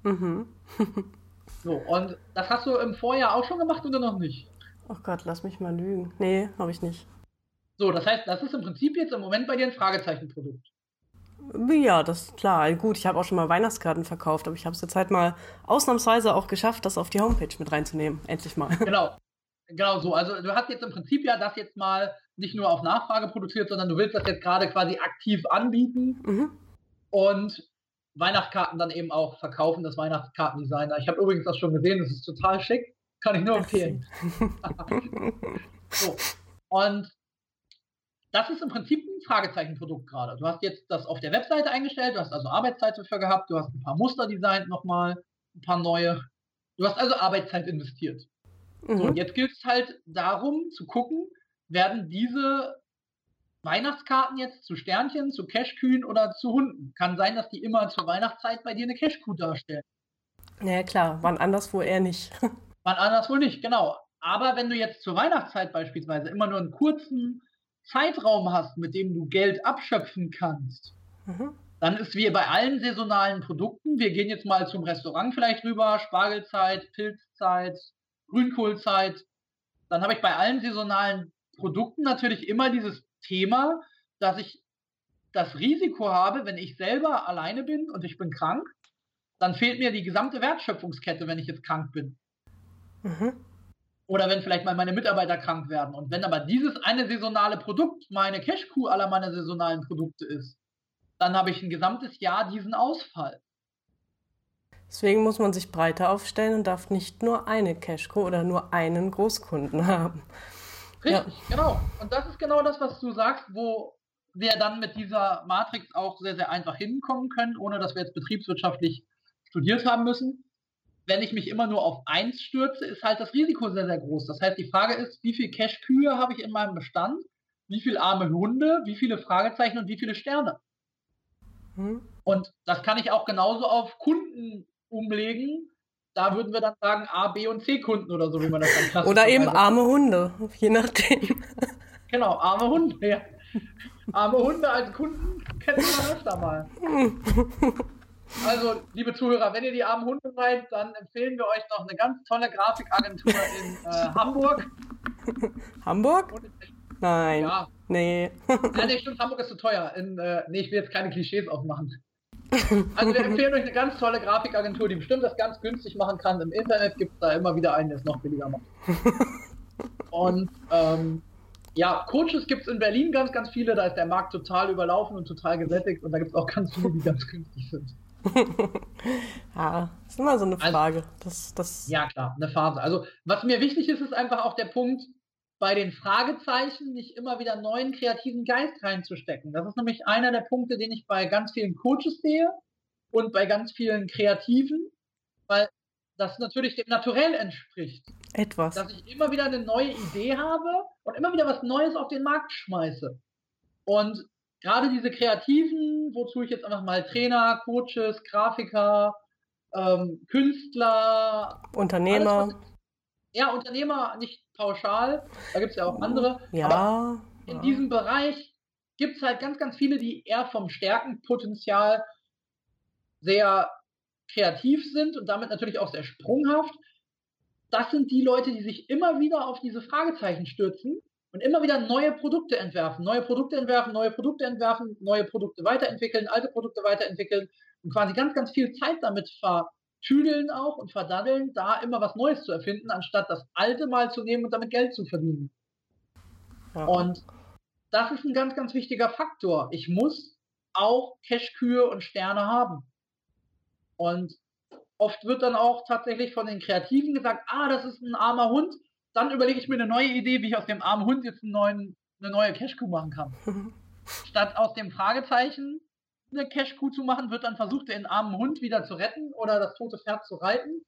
Mhm. so, und das hast du im Vorjahr auch schon gemacht oder noch nicht? Ach Gott, lass mich mal lügen. Nee, habe ich nicht. So, das heißt, das ist im Prinzip jetzt im Moment bei dir ein Fragezeichenprodukt. Ja, das ist klar. Gut, ich habe auch schon mal Weihnachtskarten verkauft, aber ich habe es jetzt halt mal ausnahmsweise auch geschafft, das auf die Homepage mit reinzunehmen. Endlich mal. Genau. Genau so. Also du hast jetzt im Prinzip ja das jetzt mal nicht nur auf Nachfrage produziert, sondern du willst das jetzt gerade quasi aktiv anbieten mhm. und Weihnachtskarten dann eben auch verkaufen, das Weihnachtskartendesigner. Ich habe übrigens das schon gesehen, das ist total schick. Kann ich nur empfehlen. so. Und das ist im Prinzip ein Fragezeichenprodukt gerade. Du hast jetzt das auf der Webseite eingestellt, du hast also Arbeitszeit dafür gehabt, du hast ein paar Muster designt nochmal, ein paar neue. Du hast also Arbeitszeit investiert. Mhm. So, und jetzt gilt es halt darum zu gucken, werden diese Weihnachtskarten jetzt zu Sternchen, zu Cashkühen oder zu Hunden? Kann sein, dass die immer zur Weihnachtszeit bei dir eine Cashkuh darstellen. Ja, klar, wann anderswo eher nicht. wann anderswo nicht, genau. Aber wenn du jetzt zur Weihnachtszeit beispielsweise immer nur einen kurzen Zeitraum hast, mit dem du Geld abschöpfen kannst, mhm. dann ist wie bei allen saisonalen Produkten, wir gehen jetzt mal zum Restaurant vielleicht rüber, Spargelzeit, Pilzzeit, Grünkohlzeit, dann habe ich bei allen saisonalen Produkten natürlich immer dieses Thema, dass ich das Risiko habe, wenn ich selber alleine bin und ich bin krank, dann fehlt mir die gesamte Wertschöpfungskette, wenn ich jetzt krank bin. Mhm. Oder wenn vielleicht mal meine Mitarbeiter krank werden. Und wenn aber dieses eine saisonale Produkt meine Cash-Kuh aller meiner saisonalen Produkte ist, dann habe ich ein gesamtes Jahr diesen Ausfall. Deswegen muss man sich breiter aufstellen und darf nicht nur eine Cash-Kuh oder nur einen Großkunden haben. Richtig, ja. genau. Und das ist genau das, was du sagst, wo wir dann mit dieser Matrix auch sehr, sehr einfach hinkommen können, ohne dass wir jetzt betriebswirtschaftlich studiert haben müssen wenn ich mich immer nur auf eins stürze, ist halt das Risiko sehr, sehr groß. Das heißt, die Frage ist, wie viel Cash-Kühe habe ich in meinem Bestand? Wie viele arme Hunde? Wie viele Fragezeichen und wie viele Sterne? Hm. Und das kann ich auch genauso auf Kunden umlegen. Da würden wir dann sagen A, B und C Kunden oder so, wie man das dann klassisch Oder eben arme Hunde, je nachdem. Genau, arme Hunde, ja. Arme Hunde als Kunden kennen wir öfter mal. Also, liebe Zuhörer, wenn ihr die armen Hunde seid, dann empfehlen wir euch noch eine ganz tolle Grafikagentur in äh, Hamburg. Hamburg? Nein. Ja. Nee. Nein, nee, stimmt, Hamburg ist zu teuer. In, äh, nee, ich will jetzt keine Klischees aufmachen. Also wir empfehlen euch eine ganz tolle Grafikagentur, die bestimmt das ganz günstig machen kann. Im Internet gibt es da immer wieder einen, der es noch billiger macht. Und ähm, ja, Coaches gibt es in Berlin ganz, ganz viele. Da ist der Markt total überlaufen und total gesättigt. Und da gibt es auch ganz viele, die ganz günstig sind. ja, ist immer so eine also Frage. Also, das, das ja, klar, eine Phase. Also, was mir wichtig ist, ist einfach auch der Punkt, bei den Fragezeichen nicht immer wieder neuen kreativen Geist reinzustecken. Das ist nämlich einer der Punkte, den ich bei ganz vielen Coaches sehe und bei ganz vielen Kreativen, weil das natürlich dem Naturell entspricht. Etwas. Dass ich immer wieder eine neue Idee habe und immer wieder was Neues auf den Markt schmeiße. Und gerade diese Kreativen, wozu ich jetzt einfach mal Trainer, Coaches, Grafiker, ähm, Künstler, Unternehmer. Alles, ja, Unternehmer nicht pauschal, da gibt es ja auch andere. Ja. Aber in ja. diesem Bereich gibt es halt ganz, ganz viele, die eher vom Stärkenpotenzial sehr kreativ sind und damit natürlich auch sehr sprunghaft. Das sind die Leute, die sich immer wieder auf diese Fragezeichen stürzen und immer wieder neue Produkte entwerfen, neue Produkte entwerfen, neue Produkte entwerfen, neue Produkte weiterentwickeln, alte Produkte weiterentwickeln und quasi ganz, ganz viel Zeit damit vertüdeln auch und verdaddeln, da immer was Neues zu erfinden, anstatt das alte mal zu nehmen und damit Geld zu verdienen. Ja. Und das ist ein ganz, ganz wichtiger Faktor. Ich muss auch Cashkühe und Sterne haben. Und oft wird dann auch tatsächlich von den Kreativen gesagt, ah, das ist ein armer Hund. Dann überlege ich mir eine neue Idee, wie ich aus dem armen Hund jetzt einen neuen, eine neue Cashkuh machen kann. Statt aus dem Fragezeichen eine Cashkuh zu machen, wird dann versucht, den armen Hund wieder zu retten oder das tote Pferd zu reiten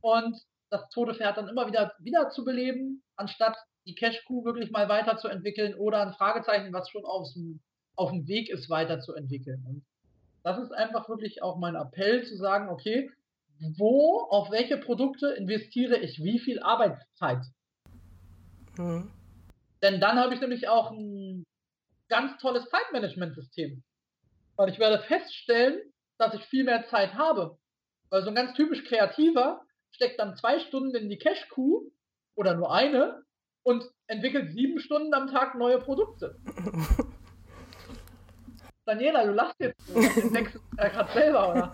und das tote Pferd dann immer wieder wieder zu beleben, anstatt die Cash-Kuh wirklich mal weiterzuentwickeln oder ein Fragezeichen, was schon auf dem, auf dem Weg ist, weiterzuentwickeln. Und das ist einfach wirklich auch mein Appell zu sagen, okay, wo, auf welche Produkte investiere ich wie viel Arbeitszeit? Mhm. Denn dann habe ich nämlich auch ein ganz tolles Zeitmanagement-System. Weil ich werde feststellen, dass ich viel mehr Zeit habe. Weil so ein ganz typisch kreativer steckt dann zwei Stunden in die Cash-Kuh oder nur eine und entwickelt sieben Stunden am Tag neue Produkte. Daniela, du lachst jetzt. Entdeckst ja gerade selber, oder?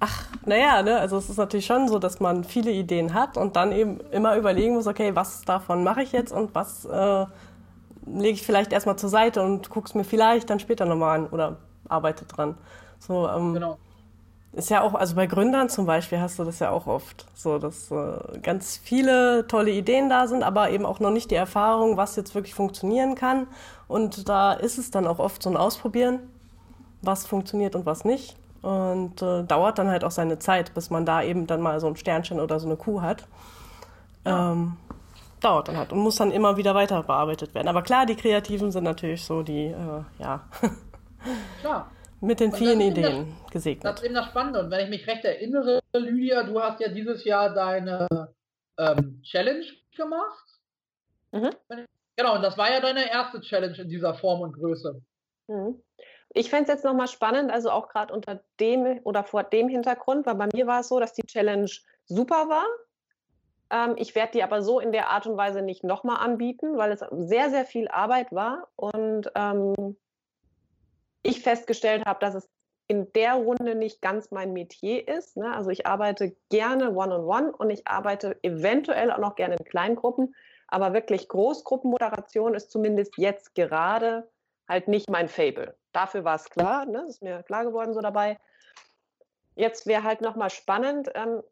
Ach, naja, ne? also es ist natürlich schon so, dass man viele Ideen hat und dann eben immer überlegen muss, okay, was davon mache ich jetzt und was äh, lege ich vielleicht erstmal zur Seite und gucke es mir vielleicht dann später nochmal an oder arbeite dran. So, ähm, genau. Ist ja auch, also bei Gründern zum Beispiel hast du das ja auch oft, so dass äh, ganz viele tolle Ideen da sind, aber eben auch noch nicht die Erfahrung, was jetzt wirklich funktionieren kann. Und da ist es dann auch oft so ein Ausprobieren, was funktioniert und was nicht. Und äh, dauert dann halt auch seine Zeit, bis man da eben dann mal so ein Sternchen oder so eine Kuh hat. Ähm, dauert dann halt und muss dann immer wieder weiter bearbeitet werden. Aber klar, die Kreativen sind natürlich so die, äh, ja. Klar. Mit den vielen Ideen das, gesegnet. Das ist eben das Spannende. Und wenn ich mich recht erinnere, Lydia, du hast ja dieses Jahr deine ähm, Challenge gemacht. Mhm. Genau, und das war ja deine erste Challenge in dieser Form und Größe. Mhm. Ich fände es jetzt nochmal spannend, also auch gerade unter dem oder vor dem Hintergrund, weil bei mir war es so, dass die Challenge super war. Ähm, ich werde die aber so in der Art und Weise nicht nochmal anbieten, weil es sehr, sehr viel Arbeit war und ähm, ich festgestellt habe, dass es in der Runde nicht ganz mein Metier ist. Ne? Also ich arbeite gerne one-on-one -on -one und ich arbeite eventuell auch noch gerne in Kleingruppen, aber wirklich Großgruppenmoderation ist zumindest jetzt gerade halt nicht mein Fable. Dafür war es klar, ne? ist mir klar geworden so dabei. Jetzt wäre halt nochmal spannend, ähm,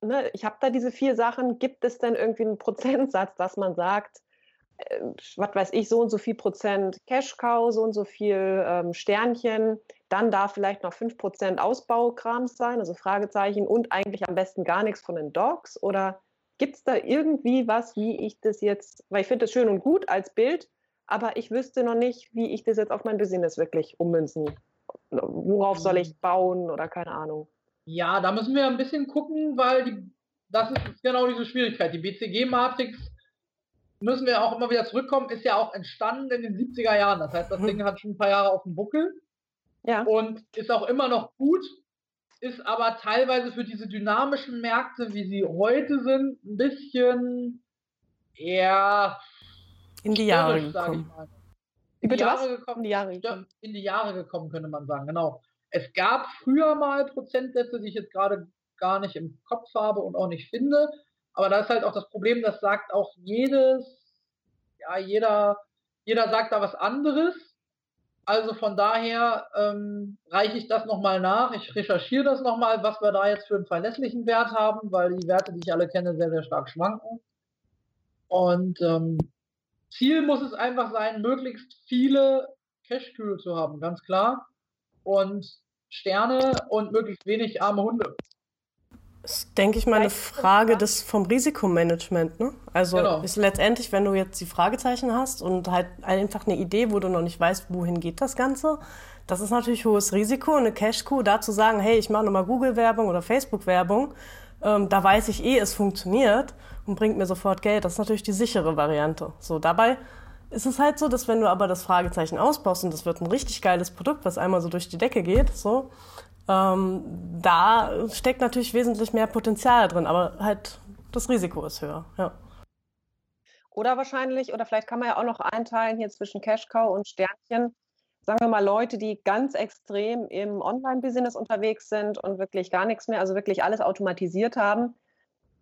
ne? ich habe da diese vier Sachen, gibt es denn irgendwie einen Prozentsatz, dass man sagt, was weiß ich, so und so viel Prozent Cash-Cow, so und so viel ähm, Sternchen, dann darf vielleicht noch 5 Prozent Ausbaukrams sein, also Fragezeichen und eigentlich am besten gar nichts von den Dogs oder gibt es da irgendwie was, wie ich das jetzt, weil ich finde das schön und gut als Bild, aber ich wüsste noch nicht, wie ich das jetzt auf mein Business wirklich ummünzen. Worauf soll ich bauen oder keine Ahnung. Ja, da müssen wir ein bisschen gucken, weil die, das ist genau diese Schwierigkeit. Die BCG-Matrix müssen wir auch immer wieder zurückkommen, ist ja auch entstanden in den 70er Jahren. Das heißt, das mhm. Ding hat schon ein paar Jahre auf dem Buckel. Ja. Und ist auch immer noch gut, ist aber teilweise für diese dynamischen Märkte, wie sie heute sind, ein bisschen eher in die Jahre gekommen. In die Jahre gekommen, in die Jahre gekommen. In die Jahre gekommen, könnte man sagen, genau. Es gab früher mal Prozentsätze, die ich jetzt gerade gar nicht im Kopf habe und auch nicht finde. Aber da ist halt auch das Problem, das sagt auch jedes, ja, jeder, jeder sagt da was anderes. Also von daher ähm, reiche ich das nochmal nach. Ich recherchiere das nochmal, was wir da jetzt für einen verlässlichen Wert haben, weil die Werte, die ich alle kenne, sehr, sehr stark schwanken. Und ähm, Ziel muss es einfach sein, möglichst viele Cashkühe zu haben, ganz klar. Und Sterne und möglichst wenig arme Hunde. Ist, denke ich mal, eine Frage des, vom Risikomanagement. Ne? Also genau. ist letztendlich, wenn du jetzt die Fragezeichen hast und halt einfach eine Idee, wo du noch nicht weißt, wohin geht das Ganze, das ist natürlich hohes Risiko. Eine Cash-Coup, da zu sagen, hey, ich mache nochmal Google-Werbung oder Facebook-Werbung, ähm, da weiß ich eh, es funktioniert und bringt mir sofort Geld. Das ist natürlich die sichere Variante. So, dabei ist es halt so, dass wenn du aber das Fragezeichen ausbaust und das wird ein richtig geiles Produkt, was einmal so durch die Decke geht, so, ähm, da steckt natürlich wesentlich mehr Potenzial drin, aber halt das Risiko ist höher. Ja. Oder wahrscheinlich, oder vielleicht kann man ja auch noch einteilen hier zwischen Cash Cow und Sternchen. Sagen wir mal Leute, die ganz extrem im Online-Business unterwegs sind und wirklich gar nichts mehr, also wirklich alles automatisiert haben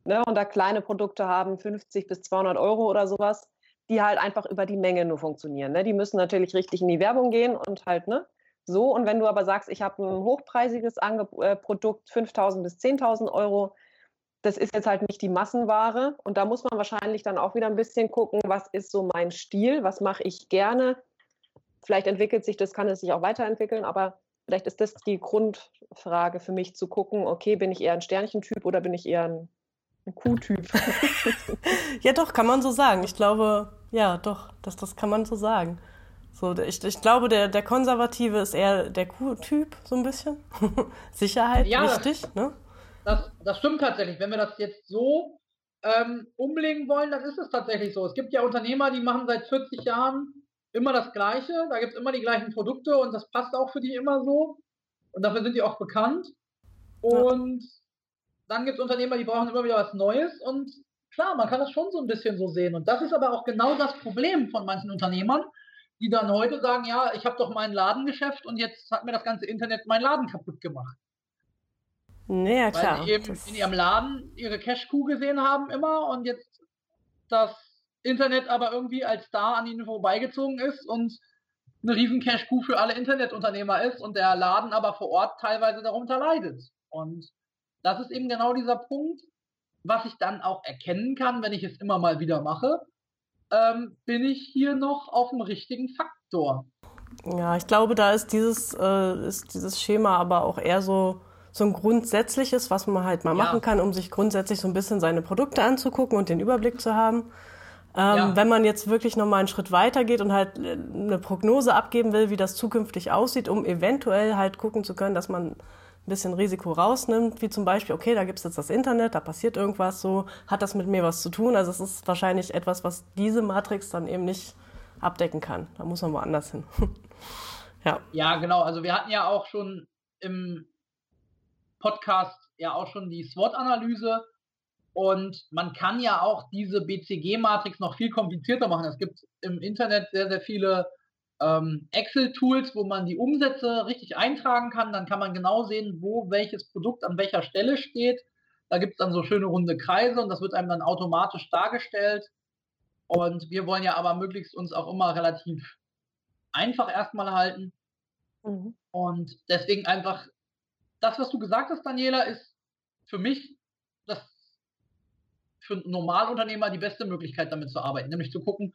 ne, und da kleine Produkte haben, 50 bis 200 Euro oder sowas, die halt einfach über die Menge nur funktionieren. Ne? Die müssen natürlich richtig in die Werbung gehen und halt, ne, so. Und wenn du aber sagst, ich habe ein hochpreisiges Ange äh, Produkt, 5.000 bis 10.000 Euro, das ist jetzt halt nicht die Massenware. Und da muss man wahrscheinlich dann auch wieder ein bisschen gucken, was ist so mein Stil, was mache ich gerne. Vielleicht entwickelt sich das, kann es sich auch weiterentwickeln, aber vielleicht ist das die Grundfrage für mich zu gucken, okay, bin ich eher ein Sternchentyp oder bin ich eher ein, ein Kuhtyp? ja, doch, kann man so sagen. Ich glaube, ja, doch, das, das kann man so sagen. So, ich, ich glaube, der, der Konservative ist eher der Q-Typ, so ein bisschen. Sicherheit, ja, wichtig, das, ne? Das, das stimmt tatsächlich. Wenn wir das jetzt so ähm, umlegen wollen, dann ist es tatsächlich so. Es gibt ja Unternehmer, die machen seit 40 Jahren immer das Gleiche. Da gibt es immer die gleichen Produkte und das passt auch für die immer so. Und dafür sind die auch bekannt. Und ja. dann gibt es Unternehmer, die brauchen immer wieder was Neues. Und klar, man kann das schon so ein bisschen so sehen. Und das ist aber auch genau das Problem von manchen Unternehmern die dann heute sagen, ja, ich habe doch mein Ladengeschäft und jetzt hat mir das ganze Internet meinen Laden kaputt gemacht. Naja, klar. Weil sie eben in ihrem Laden ihre Cash-Kuh gesehen haben immer und jetzt das Internet aber irgendwie als Star an ihnen vorbeigezogen ist und eine riesen Cash-Kuh für alle Internetunternehmer ist und der Laden aber vor Ort teilweise darunter leidet. Und das ist eben genau dieser Punkt, was ich dann auch erkennen kann, wenn ich es immer mal wieder mache ähm, bin ich hier noch auf dem richtigen Faktor. Ja, ich glaube, da ist dieses, äh, ist dieses Schema aber auch eher so, so ein grundsätzliches, was man halt mal ja. machen kann, um sich grundsätzlich so ein bisschen seine Produkte anzugucken und den Überblick zu haben. Ähm, ja. Wenn man jetzt wirklich nochmal einen Schritt weiter geht und halt äh, eine Prognose abgeben will, wie das zukünftig aussieht, um eventuell halt gucken zu können, dass man ein bisschen Risiko rausnimmt, wie zum Beispiel, okay, da gibt es jetzt das Internet, da passiert irgendwas so, hat das mit mir was zu tun? Also es ist wahrscheinlich etwas, was diese Matrix dann eben nicht abdecken kann. Da muss man woanders hin. ja. Ja, genau. Also wir hatten ja auch schon im Podcast ja auch schon die SWOT-Analyse und man kann ja auch diese BCG-Matrix noch viel komplizierter machen. Es gibt im Internet sehr, sehr viele ähm, Excel-Tools, wo man die Umsätze richtig eintragen kann. Dann kann man genau sehen, wo welches Produkt an welcher Stelle steht. Da gibt es dann so schöne runde Kreise und das wird einem dann automatisch dargestellt. Und wir wollen ja aber möglichst uns auch immer relativ einfach erstmal halten. Mhm. Und deswegen einfach, das, was du gesagt hast, Daniela, ist für mich das für einen Normalunternehmer die beste Möglichkeit, damit zu arbeiten, nämlich zu gucken,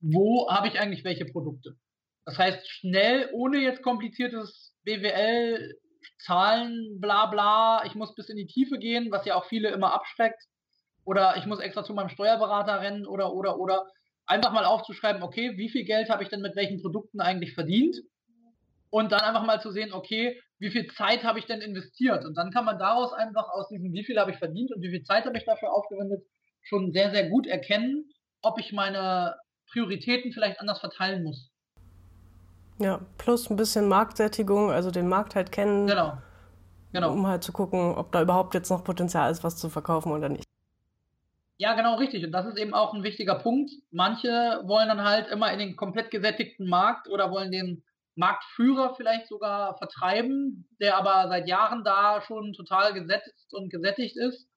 wo habe ich eigentlich welche Produkte. Das heißt, schnell, ohne jetzt kompliziertes BWL, Zahlen, bla bla, ich muss bis in die Tiefe gehen, was ja auch viele immer abschreckt. Oder ich muss extra zu meinem Steuerberater rennen oder, oder, oder. Einfach mal aufzuschreiben, okay, wie viel Geld habe ich denn mit welchen Produkten eigentlich verdient? Und dann einfach mal zu sehen, okay, wie viel Zeit habe ich denn investiert? Und dann kann man daraus einfach aus diesem, wie viel habe ich verdient und wie viel Zeit habe ich dafür aufgewendet, schon sehr, sehr gut erkennen, ob ich meine Prioritäten vielleicht anders verteilen muss. Ja, plus ein bisschen Marktsättigung, also den Markt halt kennen. Genau. Genau. Um halt zu gucken, ob da überhaupt jetzt noch Potenzial ist, was zu verkaufen oder nicht. Ja, genau richtig. Und das ist eben auch ein wichtiger Punkt. Manche wollen dann halt immer in den komplett gesättigten Markt oder wollen den Marktführer vielleicht sogar vertreiben, der aber seit Jahren da schon total gesetzt und gesättigt ist.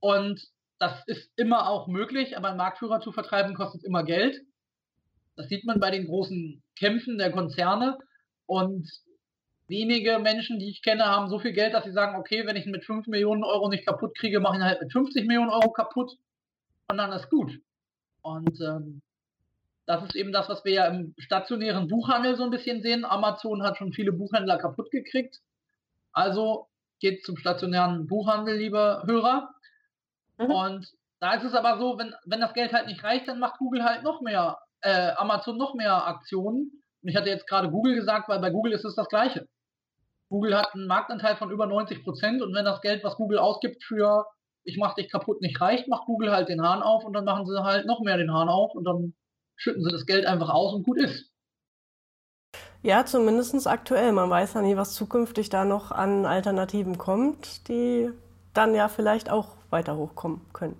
Und das ist immer auch möglich, aber einen Marktführer zu vertreiben kostet immer Geld. Das sieht man bei den großen Kämpfen der Konzerne. Und wenige Menschen, die ich kenne, haben so viel Geld, dass sie sagen, okay, wenn ich ihn mit 5 Millionen Euro nicht kaputt kriege, mache ich ihn halt mit 50 Millionen Euro kaputt. Und dann ist gut. Und ähm, das ist eben das, was wir ja im stationären Buchhandel so ein bisschen sehen. Amazon hat schon viele Buchhändler kaputt gekriegt. Also geht zum stationären Buchhandel, liebe Hörer. Mhm. Und da ist es aber so, wenn, wenn das Geld halt nicht reicht, dann macht Google halt noch mehr, äh, Amazon noch mehr Aktionen. Und ich hatte jetzt gerade Google gesagt, weil bei Google ist es das Gleiche. Google hat einen Marktanteil von über 90 Prozent und wenn das Geld, was Google ausgibt für ich mach dich kaputt nicht reicht, macht Google halt den Hahn auf und dann machen sie halt noch mehr den Hahn auf und dann schütten sie das Geld einfach aus und gut ist. Ja, zumindest aktuell. Man weiß ja nie, was zukünftig da noch an Alternativen kommt, die dann ja vielleicht auch weiter hochkommen können.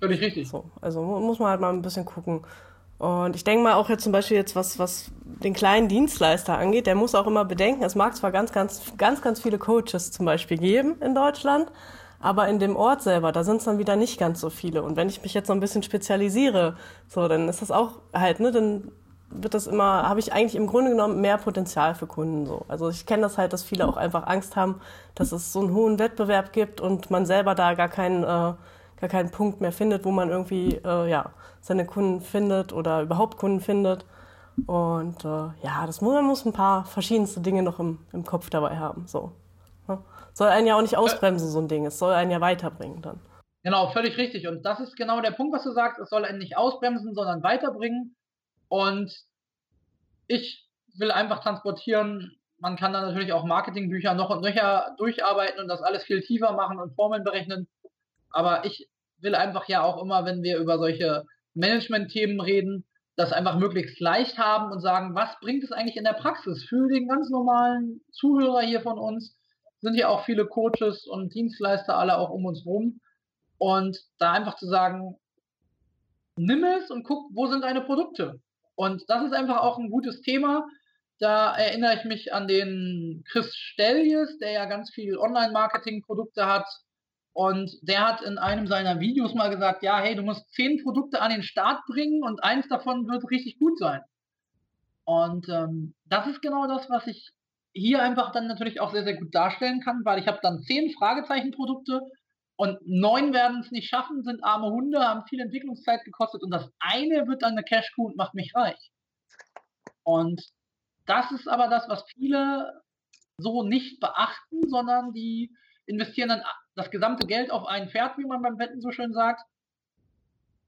Völlig richtig. So, also muss man halt mal ein bisschen gucken. Und ich denke mal auch jetzt zum Beispiel jetzt, was, was den kleinen Dienstleister angeht, der muss auch immer bedenken, es mag zwar ganz, ganz, ganz, ganz viele Coaches zum Beispiel geben in Deutschland, aber in dem Ort selber, da sind es dann wieder nicht ganz so viele. Und wenn ich mich jetzt so ein bisschen spezialisiere, so, dann ist das auch halt, ne, dann wird das immer, habe ich eigentlich im Grunde genommen mehr Potenzial für Kunden so. Also ich kenne das halt, dass viele auch einfach Angst haben, dass es so einen hohen Wettbewerb gibt und man selber da gar keinen, äh, gar keinen Punkt mehr findet, wo man irgendwie äh, ja, seine Kunden findet oder überhaupt Kunden findet. Und äh, ja, das muss, man muss ein paar verschiedenste Dinge noch im, im Kopf dabei haben. So. Ja. Soll einen ja auch nicht ausbremsen, so ein Ding. Es soll einen ja weiterbringen dann. Genau, völlig richtig. Und das ist genau der Punkt, was du sagst. Es soll einen nicht ausbremsen, sondern weiterbringen. Und ich will einfach transportieren, man kann dann natürlich auch Marketingbücher noch und nöcher durcharbeiten und das alles viel tiefer machen und Formeln berechnen. Aber ich will einfach ja auch immer, wenn wir über solche Management-Themen reden, das einfach möglichst leicht haben und sagen, was bringt es eigentlich in der Praxis für den ganz normalen Zuhörer hier von uns? Sind ja auch viele Coaches und Dienstleister alle auch um uns rum. Und da einfach zu sagen, nimm es und guck, wo sind deine Produkte? Und das ist einfach auch ein gutes Thema. Da erinnere ich mich an den Chris Stelljes, der ja ganz viel Online-Marketing-Produkte hat. Und der hat in einem seiner Videos mal gesagt, ja, hey, du musst zehn Produkte an den Start bringen und eins davon wird richtig gut sein. Und ähm, das ist genau das, was ich hier einfach dann natürlich auch sehr, sehr gut darstellen kann, weil ich habe dann zehn Fragezeichen-Produkte und neun werden es nicht schaffen, sind arme Hunde, haben viel Entwicklungszeit gekostet und das eine wird dann eine Cash-Coup und macht mich reich. Und das ist aber das, was viele so nicht beachten, sondern die investieren dann das gesamte Geld auf ein Pferd, wie man beim Wetten so schön sagt.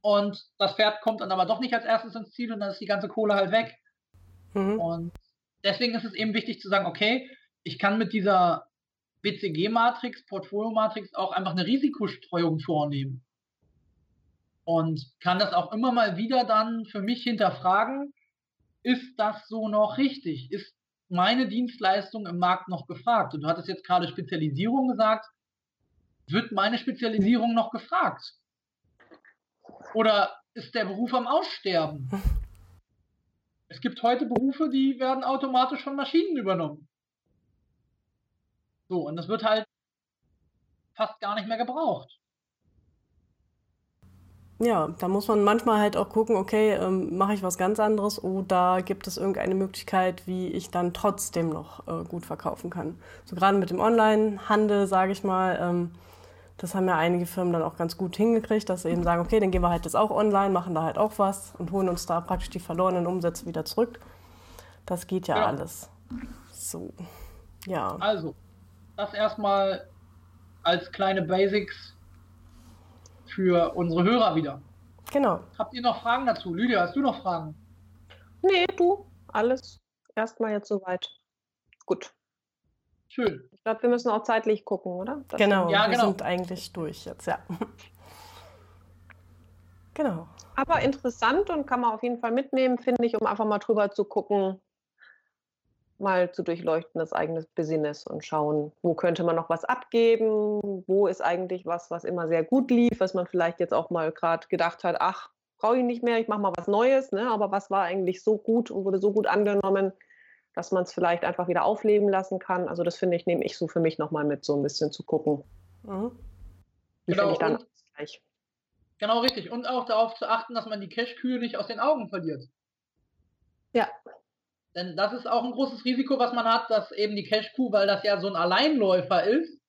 Und das Pferd kommt dann aber doch nicht als erstes ins Ziel und dann ist die ganze Kohle halt weg. Mhm. Und deswegen ist es eben wichtig zu sagen, okay, ich kann mit dieser BCG-Matrix, Portfolio-Matrix auch einfach eine Risikostreuung vornehmen. Und kann das auch immer mal wieder dann für mich hinterfragen, ist das so noch richtig? Ist meine Dienstleistung im Markt noch gefragt? Und du hattest jetzt gerade Spezialisierung gesagt. Wird meine Spezialisierung noch gefragt? Oder ist der Beruf am Aussterben? Es gibt heute Berufe, die werden automatisch von Maschinen übernommen. So, und das wird halt fast gar nicht mehr gebraucht. Ja, da muss man manchmal halt auch gucken, okay, ähm, mache ich was ganz anderes oder gibt es irgendeine Möglichkeit, wie ich dann trotzdem noch äh, gut verkaufen kann. So gerade mit dem Online-Handel, sage ich mal, ähm, das haben ja einige Firmen dann auch ganz gut hingekriegt, dass sie eben sagen, okay, dann gehen wir halt jetzt auch online, machen da halt auch was und holen uns da praktisch die verlorenen Umsätze wieder zurück. Das geht ja, ja. alles. So, ja. Also, das erstmal als kleine Basics für unsere Hörer wieder. Genau. Habt ihr noch Fragen dazu? Lydia, hast du noch Fragen? Nee, du. Alles erstmal jetzt soweit. Gut. Schön. Ich glaube, wir müssen auch zeitlich gucken, oder? Das genau, ja, wir genau. sind eigentlich durch jetzt, ja. genau. Aber interessant und kann man auf jeden Fall mitnehmen, finde ich, um einfach mal drüber zu gucken, mal zu durchleuchten, das eigene Business und schauen, wo könnte man noch was abgeben, wo ist eigentlich was, was immer sehr gut lief, was man vielleicht jetzt auch mal gerade gedacht hat, ach, brauche ich nicht mehr, ich mache mal was Neues, ne? aber was war eigentlich so gut und wurde so gut angenommen, dass man es vielleicht einfach wieder aufleben lassen kann. Also das finde ich, nehme ich so für mich nochmal mit, so ein bisschen zu gucken. Mhm. Wie genau, ich dann gleich. Genau, richtig. Und auch darauf zu achten, dass man die Cash-Kühe nicht aus den Augen verliert. Ja. Denn das ist auch ein großes Risiko, was man hat, dass eben die Cash-Kuh, weil das ja so ein Alleinläufer ist,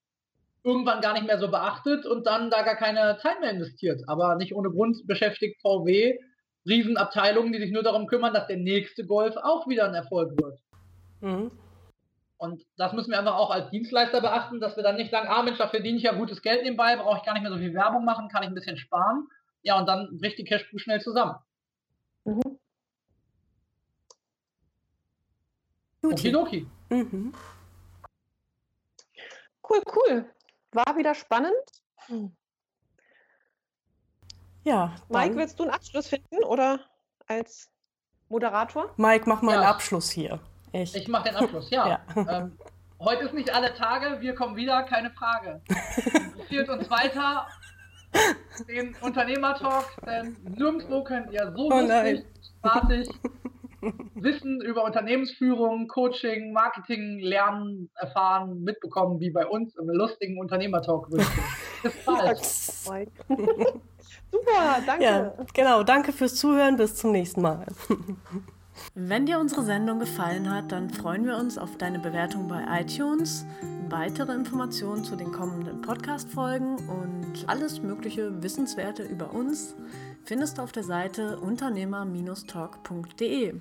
irgendwann gar nicht mehr so beachtet und dann da gar keine Zeit mehr investiert. Aber nicht ohne Grund beschäftigt VW Riesenabteilungen, die sich nur darum kümmern, dass der nächste Golf auch wieder ein Erfolg wird. Mhm. Und das müssen wir einfach auch als Dienstleister beachten, dass wir dann nicht sagen, ah Mensch, da verdiene ich ja gutes Geld nebenbei, brauche ich gar nicht mehr so viel Werbung machen, kann ich ein bisschen sparen. Ja, und dann bricht die Cashpool schnell zusammen. Mhm. Okidoki. Mhm. Cool, cool. War wieder spannend. Ja. Mike, willst du einen Abschluss finden oder als Moderator? Mike, mach mal ja. einen Abschluss hier. Ich, ich mache den Abschluss, ja. ja. Ähm, heute ist nicht alle Tage, wir kommen wieder, keine Frage. Fehlt uns weiter den Unternehmertalk, denn nirgendwo könnt ihr so oh lustig, spaßig Wissen über Unternehmensführung, Coaching, Marketing, Lernen, erfahren, mitbekommen, wie bei uns im lustigen Unternehmertalk. Bis bald. Super, danke. Ja, genau, danke fürs Zuhören. Bis zum nächsten Mal. Wenn dir unsere Sendung gefallen hat, dann freuen wir uns auf deine Bewertung bei iTunes, weitere Informationen zu den kommenden Podcast-Folgen und alles mögliche Wissenswerte über uns findest du auf der Seite unternehmer-talk.de.